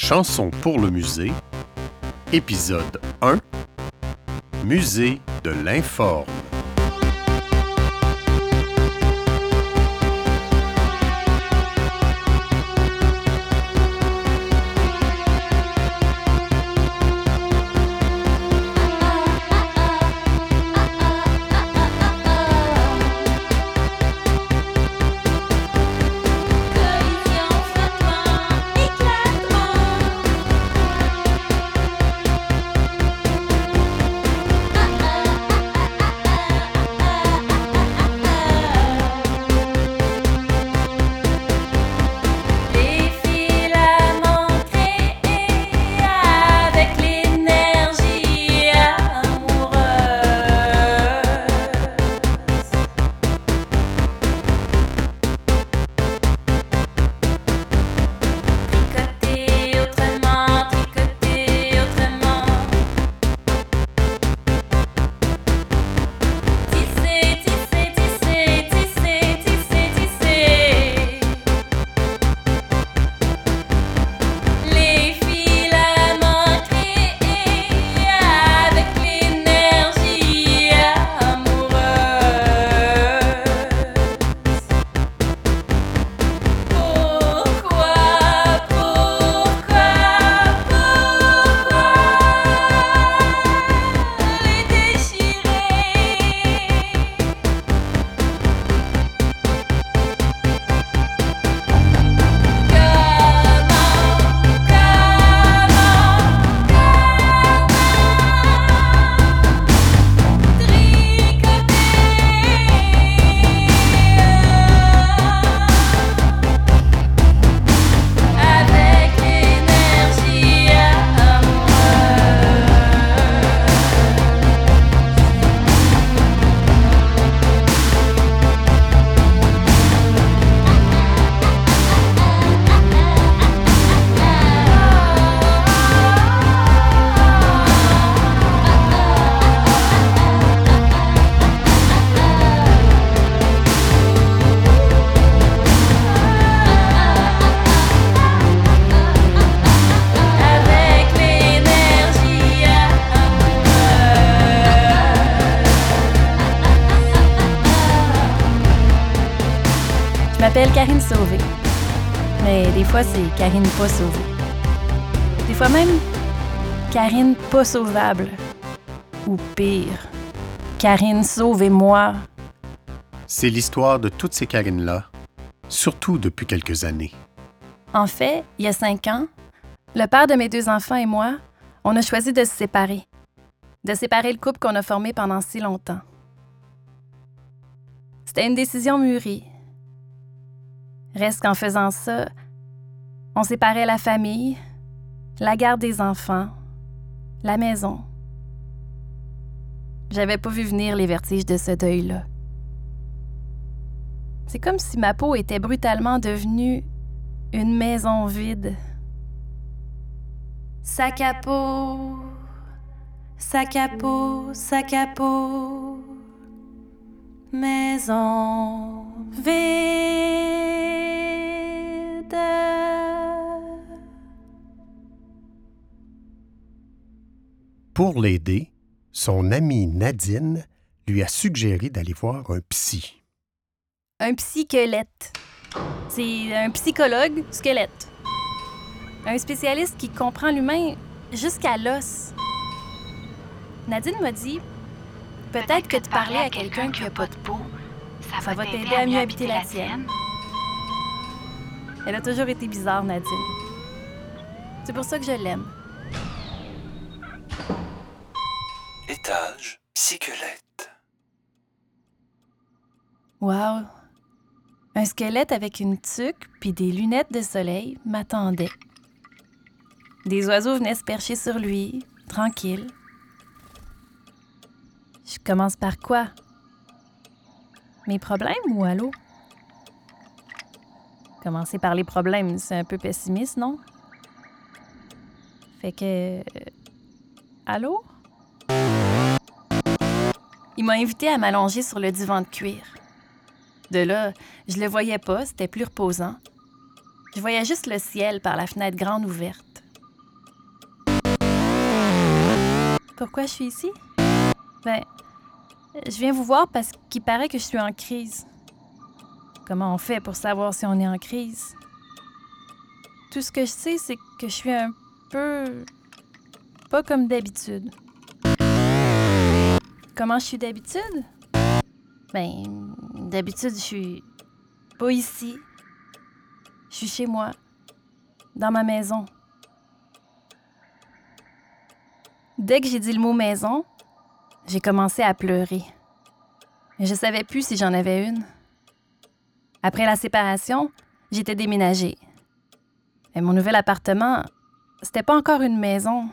Chansons pour le musée, épisode 1, Musée de l'informe. M'appelle Karine Sauvé. Mais des fois, c'est Karine pas sauvée. Des fois même, Karine pas sauvable. Ou pire, Karine sauvez-moi. C'est l'histoire de toutes ces Karines-là, surtout depuis quelques années. En fait, il y a cinq ans, le père de mes deux enfants et moi, on a choisi de se séparer. De séparer le couple qu'on a formé pendant si longtemps. C'était une décision mûrie. Reste qu'en faisant ça, on séparait la famille, la garde des enfants, la maison. J'avais pas vu venir les vertiges de ce deuil-là. C'est comme si ma peau était brutalement devenue une maison vide. Sac à peau, sac à peau, sac à peau. Maison vide. Pour l'aider, son amie Nadine lui a suggéré d'aller voir un psy. Un psychelette. C'est un psychologue squelette. Un spécialiste qui comprend l'humain jusqu'à l'os. Nadine m'a dit Peut-être que de parler à quelqu'un qui n'a pas de peau, ça va t'aider à mieux habiter la tienne. Elle a toujours été bizarre, Nadine. C'est pour ça que je l'aime. Étage psychelette. Wow! Un squelette avec une tuque puis des lunettes de soleil m'attendait. Des oiseaux venaient se percher sur lui, tranquille. Je commence par quoi? Mes problèmes ou allô? Commencer par les problèmes, c'est un peu pessimiste, non? Fait que. Euh, allô? Il m'a invité à m'allonger sur le divan de cuir. De là, je le voyais pas, c'était plus reposant. Je voyais juste le ciel par la fenêtre grande ouverte. Pourquoi je suis ici? Ben, je viens vous voir parce qu'il paraît que je suis en crise. Comment on fait pour savoir si on est en crise? Tout ce que je sais, c'est que je suis un peu... pas comme d'habitude. Comment je suis d'habitude? Ben, d'habitude, je suis pas ici. Je suis chez moi, dans ma maison. Dès que j'ai dit le mot maison, j'ai commencé à pleurer. Je savais plus si j'en avais une. Après la séparation, j'étais déménagée. Et mon nouvel appartement, c'était pas encore une maison.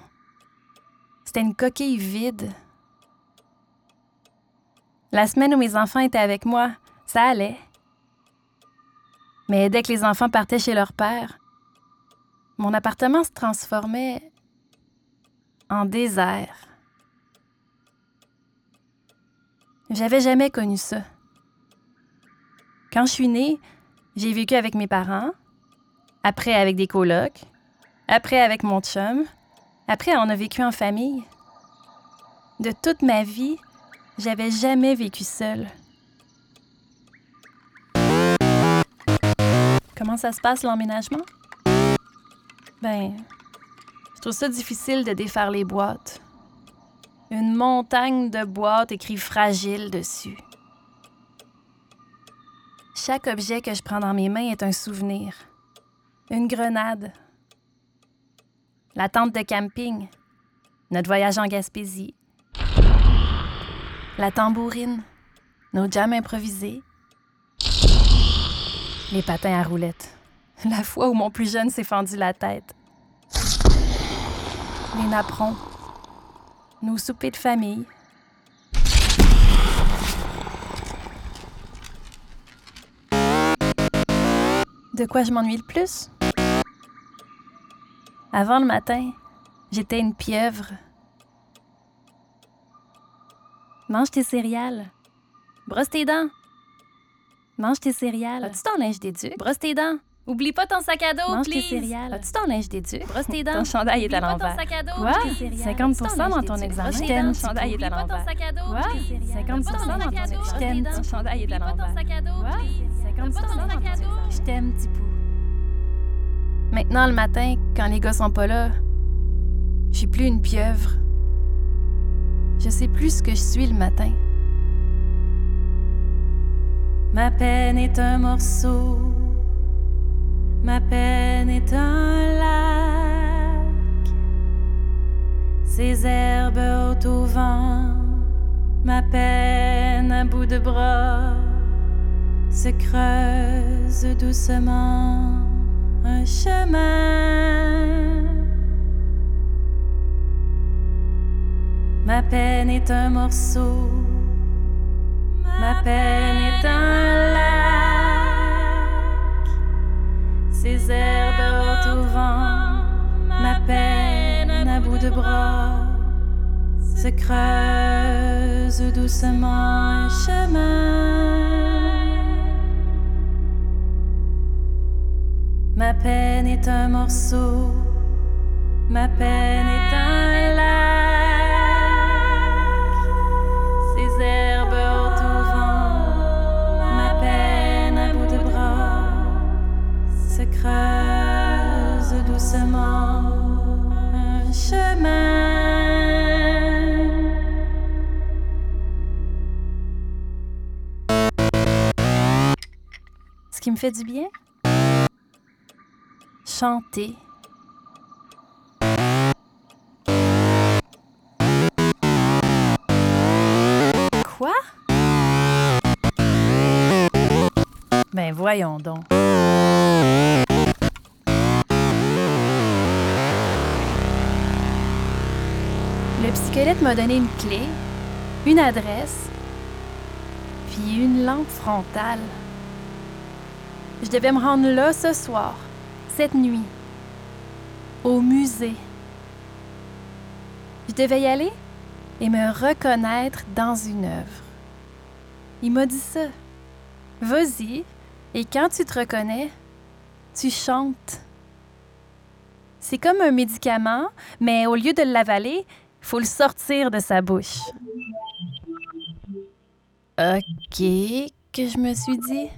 C'était une coquille vide. La semaine où mes enfants étaient avec moi, ça allait. Mais dès que les enfants partaient chez leur père, mon appartement se transformait en désert. J'avais jamais connu ça. Quand je suis née, j'ai vécu avec mes parents, après avec des colocs, après avec mon chum, après on a vécu en famille. De toute ma vie, j'avais jamais vécu seule. Comment ça se passe l'emménagement? Ben, je trouve ça difficile de défaire les boîtes. Une montagne de boîtes écrit fragile dessus. Chaque objet que je prends dans mes mains est un souvenir. Une grenade. La tente de camping. Notre voyage en Gaspésie. La tambourine. Nos jams improvisés. Les patins à roulettes. La fois où mon plus jeune s'est fendu la tête. Les napperons. Nos soupers de famille. De quoi je m'ennuie le plus? Avant le matin, j'étais une pieuvre. Mange tes céréales. Brosse tes dents. Mange tes céréales. As-tu ton linge d'éduc? Brosse tes dents. Oublie pas ton sac à dos, Mange tes céréales. As-tu ton linge d'éduc? Brosse tes dents. Ton chandail est à l'envers. Quoi? please. 50 dans ton examen. Je t'aime, ton chandail est à l'envers. Quoi? please. 50 Oublie pas ton dans sac ton examen. Je t'aime, ton chandail est à l'envers. Quoi? Please. 50 Oublie pas ton sac à dos. Je t'aime, petit pou. Maintenant, le matin, quand les gars sont pas là, je suis plus une pieuvre. Je sais plus ce que je suis le matin. Ma peine est un morceau. Ma peine est un lac. Ces herbes hautes au vent. Ma peine à bout de bras se creuse doucement un chemin. Ma peine est un morceau, ma peine est un lac. Ces herbes hautes au vent, ma peine à bout de bras se creuse doucement un chemin. Est un morceau, ma peine est un lac. Ces herbes hautes au vent, ma peine à bout de bras se creuse doucement un chemin. Ce qui me fait du bien, chanter. Quoi? Ben voyons donc. Le psychologue m'a donné une clé, une adresse, puis une lampe frontale. Je devais me rendre là ce soir, cette nuit, au musée. Je devais y aller et me reconnaître dans une œuvre. Il m'a dit ça. Vas-y, et quand tu te reconnais, tu chantes. C'est comme un médicament, mais au lieu de l'avaler, Faut le sortir de sa bouche. OK, que je me suis dit?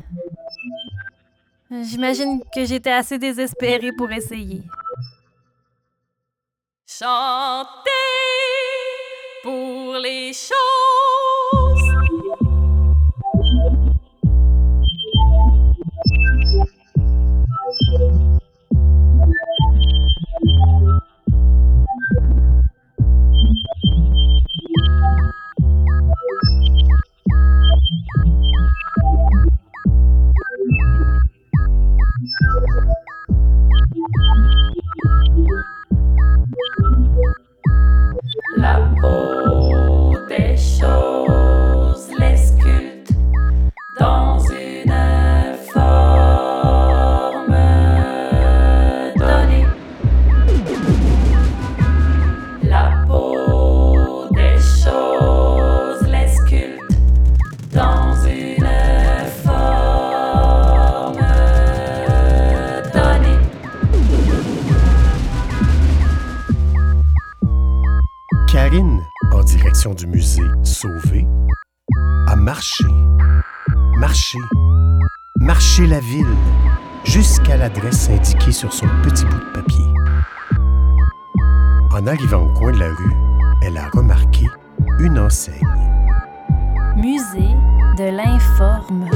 J'imagine que j'étais assez désespérée pour essayer. Chanter pour les choses. La peau la ville jusqu'à l'adresse indiquée sur son petit bout de papier. En arrivant au coin de la rue, elle a remarqué une enseigne. Musée de l'informe.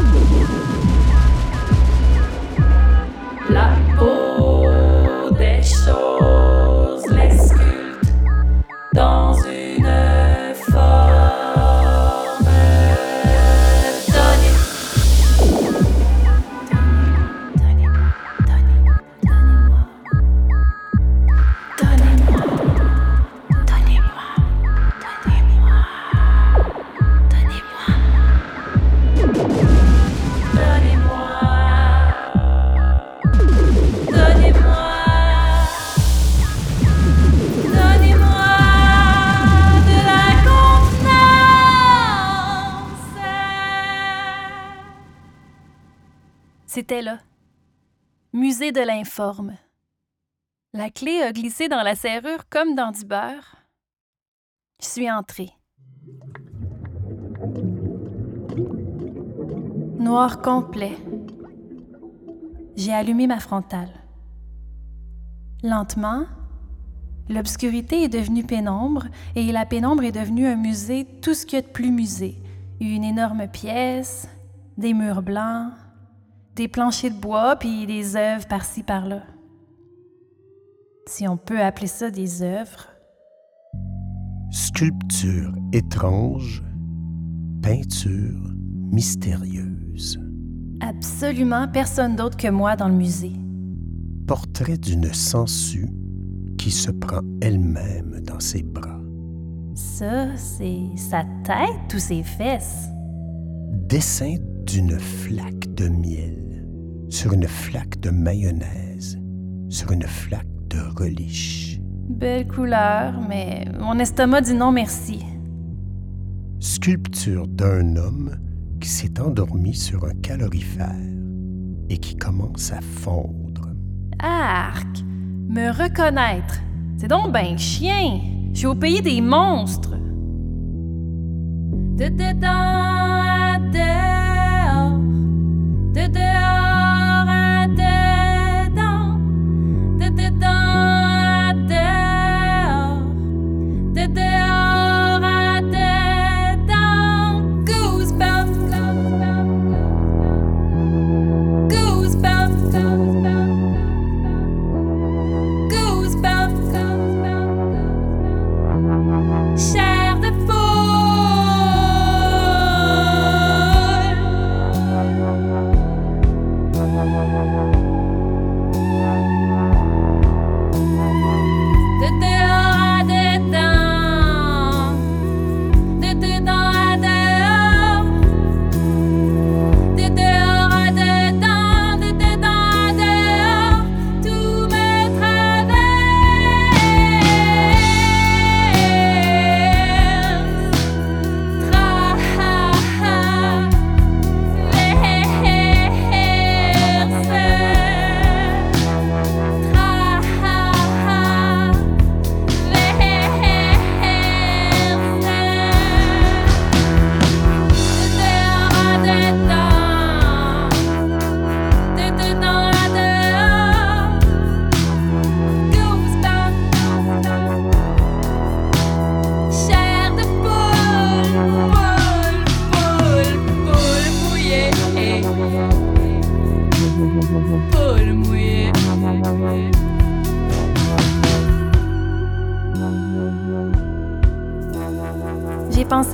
Là. Musée de l'informe. La clé a glissé dans la serrure comme dans du beurre. Je suis entrée. Noir complet. J'ai allumé ma frontale. Lentement, l'obscurité est devenue pénombre et la pénombre est devenue un musée, tout ce qu'il y a de plus musée. Une énorme pièce, des murs blancs, des planchers de bois puis des œuvres par-ci par-là. Si on peut appeler ça des œuvres. Sculpture étrange, peinture mystérieuse, Absolument personne d'autre que moi dans le musée. portrait d'une sangsue qui se prend elle-même dans ses bras, Ça, c'est sa tête ou ses fesses? dessin d'une flaque de miel sur une flaque de mayonnaise, sur une flaque de relish. Belle couleur, mais mon estomac dit non merci. Sculpture d'un homme qui s'est endormi sur un calorifère et qui commence à fondre. Arc! Me reconnaître! C'est donc ben chien! Je suis au pays des monstres! De dedans à dehors, de dehors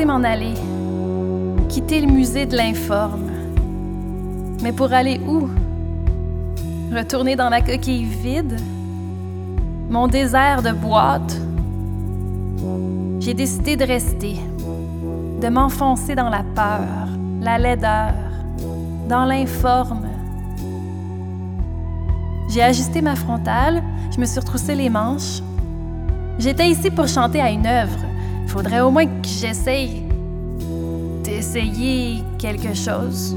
m'en aller, quitter le musée de l'informe. Mais pour aller où? Retourner dans la coquille vide? Mon désert de boîte? J'ai décidé de rester, de m'enfoncer dans la peur, la laideur, dans l'informe. J'ai ajusté ma frontale, je me suis retroussé les manches. J'étais ici pour chanter à une œuvre. Faudrait au moins que j'essaye d'essayer quelque chose.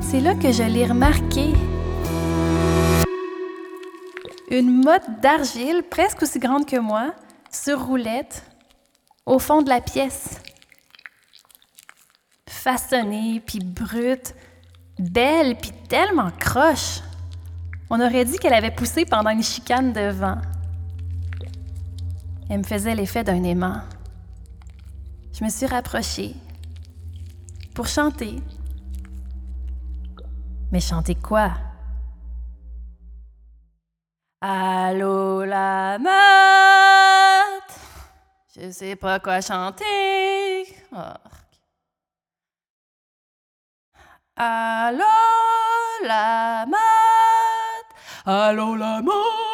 C'est là que je l'ai remarqué. Une motte d'argile presque aussi grande que moi, sur roulette, au fond de la pièce. Façonnée, puis brute, belle, puis tellement croche. On aurait dit qu'elle avait poussé pendant une chicane de vent. Elle me faisait l'effet d'un aimant. Je me suis rapprochée pour chanter. Mais chanter quoi? Allô la meute, je sais pas quoi chanter. Ork. Allô la meute, allô la meute.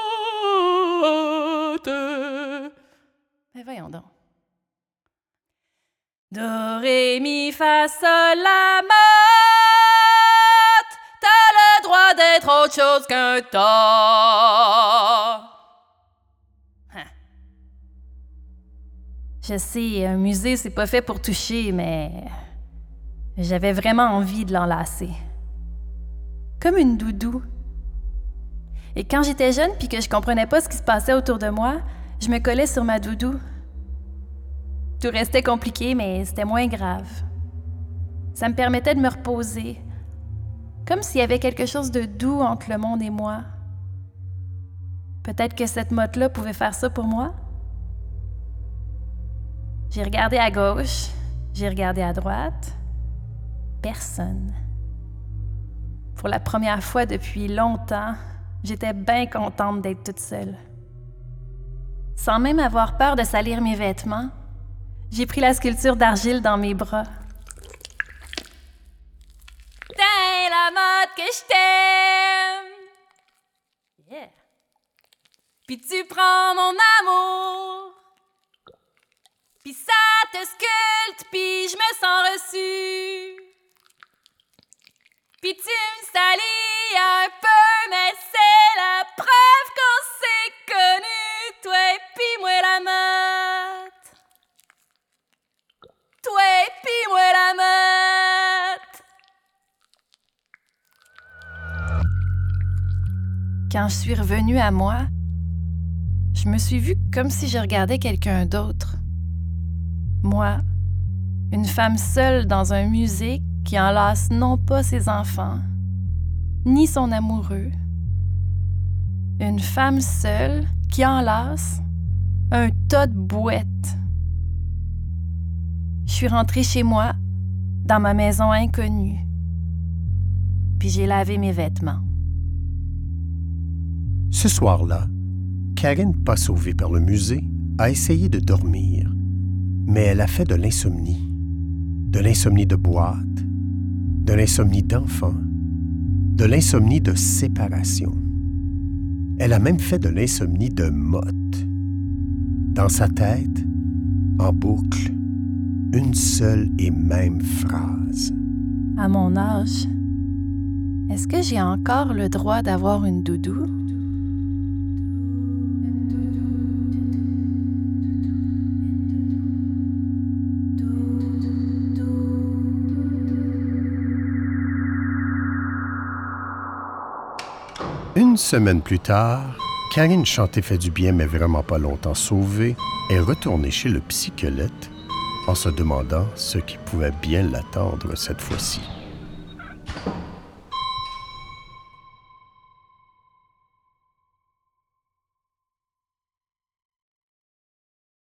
Voyons donc. Do, ré, mi, fa, sol, la. T'as le droit d'être autre chose qu'un temps. Hein. Je sais, un musée, c'est pas fait pour toucher, mais j'avais vraiment envie de l'enlacer. Comme une doudou. Et quand j'étais jeune puis que je comprenais pas ce qui se passait autour de moi, je me collais sur ma doudou. Tout restait compliqué, mais c'était moins grave. Ça me permettait de me reposer, comme s'il y avait quelque chose de doux entre le monde et moi. Peut-être que cette motte-là pouvait faire ça pour moi? J'ai regardé à gauche, j'ai regardé à droite. Personne. Pour la première fois depuis longtemps, j'étais bien contente d'être toute seule. Sans même avoir peur de salir mes vêtements, j'ai pris la sculpture d'argile dans mes bras. T'es la mode que je t'aime. Yeah. Puis tu prends mon amour. Puis ça te sculpte, puis je me sens reçue. Puis tu me salis un peu, mais Quand je suis revenue à moi, je me suis vue comme si je regardais quelqu'un d'autre. Moi, une femme seule dans un musée qui enlace non pas ses enfants, ni son amoureux. Une femme seule qui enlace un tas de bouettes. Je suis rentrée chez moi, dans ma maison inconnue, puis j'ai lavé mes vêtements. Ce soir-là, Karine, pas sauvée par le musée, a essayé de dormir, mais elle a fait de l'insomnie. De l'insomnie de boîte, de l'insomnie d'enfant, de l'insomnie de séparation. Elle a même fait de l'insomnie de motte. Dans sa tête, en boucle, une seule et même phrase. À mon âge, est-ce que j'ai encore le droit d'avoir une doudou? Une semaine plus tard, Karine chantait fait du bien, mais vraiment pas longtemps sauvée, est retournée chez le psycholète en se demandant ce qui pouvait bien l'attendre cette fois-ci.